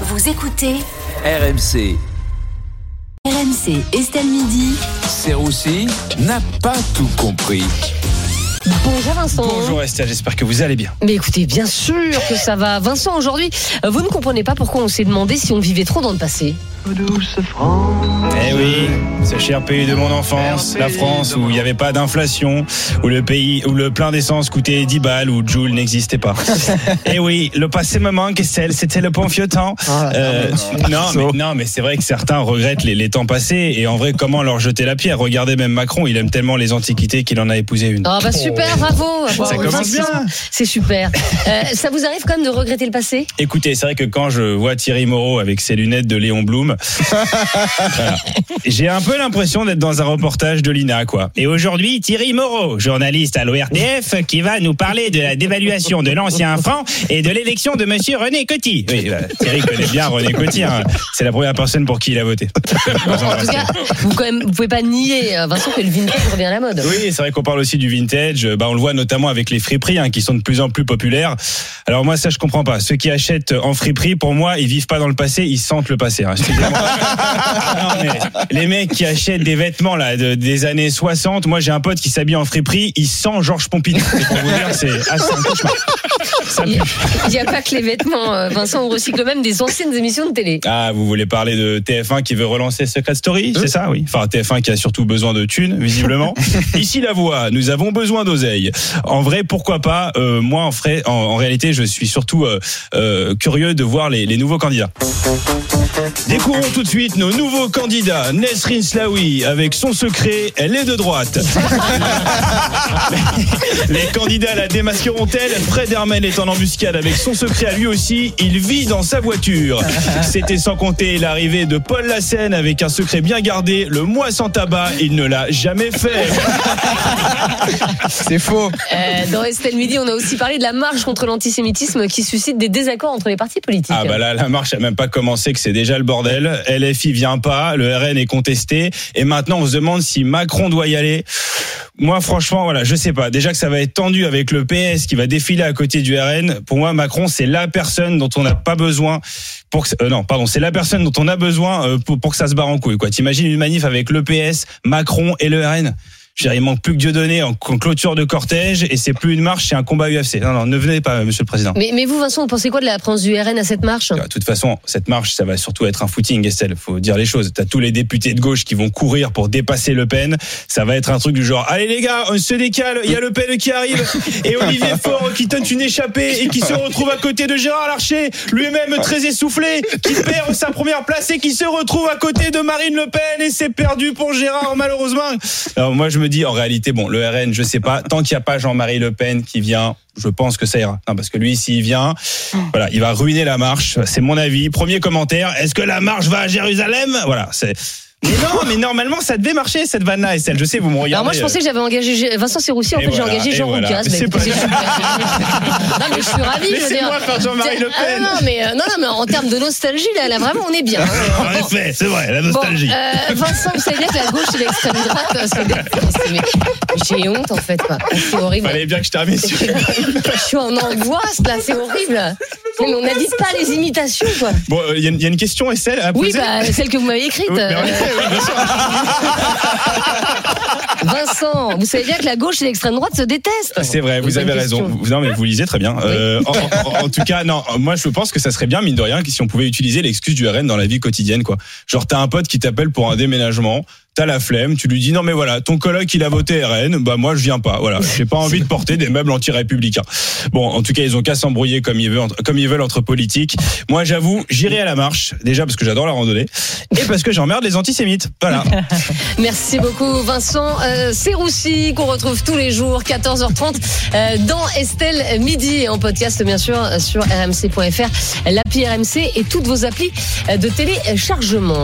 Vous écoutez RMC, RMC Estelle Midi. Serroussi n'a pas tout compris. Bonjour Vincent. Bonjour Estelle, j'espère que vous allez bien. Mais écoutez, bien sûr que ça va. Vincent, aujourd'hui, euh, vous ne comprenez pas pourquoi on s'est demandé si on vivait trop dans le passé. Eh oui, ce cher pays de mon enfance, la France, où il n'y avait pas d'inflation, où le pays, où le plein d'essence coûtait 10 balles, où Joule n'existait pas. Eh oui, le passé me manque, c'était le bon vieux temps. Euh, non, mais, non, mais c'est vrai que certains regrettent les, les temps passés, et en vrai, comment leur jeter la pierre? Regardez même Macron, il aime tellement les antiquités qu'il en a épousé une. Ah bah super, bravo. Ça commence bien. C'est super. Euh, ça vous arrive quand même de regretter le passé? Écoutez, c'est vrai que quand je vois Thierry Moreau avec ses lunettes de Léon Blum, voilà, j'ai un peu l'impression d'être dans un reportage de l'INA, quoi. Et aujourd'hui, Thierry Moreau, journaliste à l'ORTF, qui va nous parler de la dévaluation de l'ancien franc et de l'élection de Monsieur René Coty. Oui, bah, Thierry connaît bien René Coty. hein. C'est la première personne pour qui il a voté. En tout cas, vous quand même, vous pouvez pas nier, euh, Vincent, que le vintage revient à la mode. Oui, c'est vrai qu'on parle aussi du vintage. Bah, on le voit notamment avec les friperies hein, qui sont de plus en plus populaires. Alors moi, ça, je comprends pas. Ceux qui achètent en friperie, pour moi, ils vivent pas dans le passé, ils sentent le passé. hein. Non, mais les mecs qui achètent des vêtements là de- des années 60, moi j'ai un pote qui s'habille en friperie, il sent Georges Pompidou. C'est pour vous dire, c'est ah, un cauchemar. Il n'y a pas que les vêtements, euh, Vincent, on recycle même des anciennes émissions de télé. Ah, vous voulez parler de TF1 qui veut relancer Secret Story, c'est ça, oui. Enfin, TF1 qui a surtout besoin de thunes, visiblement. Ici la voix, nous avons besoin d'oseille. En vrai, pourquoi pas euh, Moi, en, vrai, en, en réalité, je suis surtout euh, euh, curieux de voir les, les nouveaux candidats. Découvrons tout de suite nos nouveaux candidats. Nesrin Slaoui, avec son secret, elle est de droite. Les candidats la démasqueront-elles? Fred Hermel est en embuscade avec son secret à lui aussi. Il vit dans sa voiture. C'était sans compter l'arrivée de Paul Lassène avec un secret bien gardé. Le mois sans tabac, il ne l'a jamais fait. C'est faux. Euh, dans Estelle Midi, on a aussi parlé de la marche contre l'antisémitisme qui suscite des désaccords entre les partis politiques. Ah bah là, la marche a même pas commencé, que c'est déjà le bordel. LFI vient pas, le RN est contesté, et maintenant on se demande si Macron doit y aller. Moi, franchement, voilà, je sais pas. Déjà que ça va être tendu avec le PS qui va défiler à côté du RN. Pour moi, Macron, c'est la personne dont on n'a pas besoin pour euh, non, pardon, c'est la personne dont on a besoin euh, pour, pour que ça se barre en couille, quoi. T'imagines une manif avec le PS, Macron et le RN? Je veux dire, il manque plus que Dieudonné en en clôture de cortège et c'est plus une marche, c'est un combat UFC. Non, non, ne venez pas, monsieur le président. Mais, mais vous, Vincent, vous pensez quoi de la présence du RN à cette marche? De toute façon, cette marche, ça va surtout être un footing, Estelle. Faut dire les choses. T'as tous les députés de gauche qui vont courir pour dépasser Le Pen. Ça va être un truc du genre, allez les gars, on se décale. Il y a Le Pen qui arrive et Olivier Faure qui tente une échappée et qui se retrouve à côté de Gérard Larcher, lui-même très essoufflé, qui perd sa première place et qui se retrouve à côté de Marine Le Pen et c'est perdu pour Gérard malheureusement. Alors moi, je me dis, en réalité, bon, le RN, je sais pas. Tant qu'il n'y a pas Jean-Marie Le Pen qui vient. Je pense que ça ira. Parce que lui, s'il vient, voilà, il va ruiner la marche. C'est mon avis. Premier commentaire. Est-ce que la marche va à Jérusalem? Voilà, c'est. Mais non, mais normalement, ça devait marcher cette vanne-là, Estelle. Je sais, vous me regardez. Alors moi, je pensais que j'avais engagé Gé- Vincent Serroussi. En Et fait, j'ai engagé Jean voilà. Mais c'est écoutez, pas-. Non, mais je suis dire. Laissez-moi faire Jean-Marie Le Pen. Ah, non, mais, euh, non, non, mais en termes de nostalgie, là, là vraiment, on est bien. En effet, c'est vrai, la nostalgie. Bon, euh, Vincent, vous savez bien que la gauche et l'extrême droite, c'est mais- mais j'ai honte en fait. C'est horrible. Fallait bien que je termine sur. Je suis en angoisse là, c'est horrible. Mais on n'habite pas les imitations quoi. Bon, il y, a une- y a une question, Estelle, à Oui, poser bah, celle que vous m'avez écrite. Oui, euh, oui, bien sûr. Vincent, vous savez bien que la gauche et l'extrême droite se détestent. C'est vrai, vous avez raison. question. Non, mais vous lisez très bien. Euh, en, en- en tout cas, non, moi je pense que ça serait bien, mine de rien, que si on pouvait utiliser l'excuse du RN dans la vie quotidienne, quoi. Genre, t'as un pote qui t'appelle pour un déménagement, t'as la flemme, tu lui dis non mais voilà, ton coloc il a voté RN, bah moi je viens pas, voilà, j'ai pas envie de porter des meubles anti-républicains. Bon, en tout cas ils ont qu'à s'embrouiller comme ils veulent, comme ils veulent entre politiques. Moi j'avoue, j'irai à la marche, déjà parce que j'adore la randonnée et parce que j'emmerde les antisémites. Voilà. Merci beaucoup Vincent euh, Serroussi qu'on retrouve tous les jours 14h30 euh, dans Estelle Midi et en podcast bien sûr sur rmc.fr, l'appli RMC et toutes vos applis de téléchargement.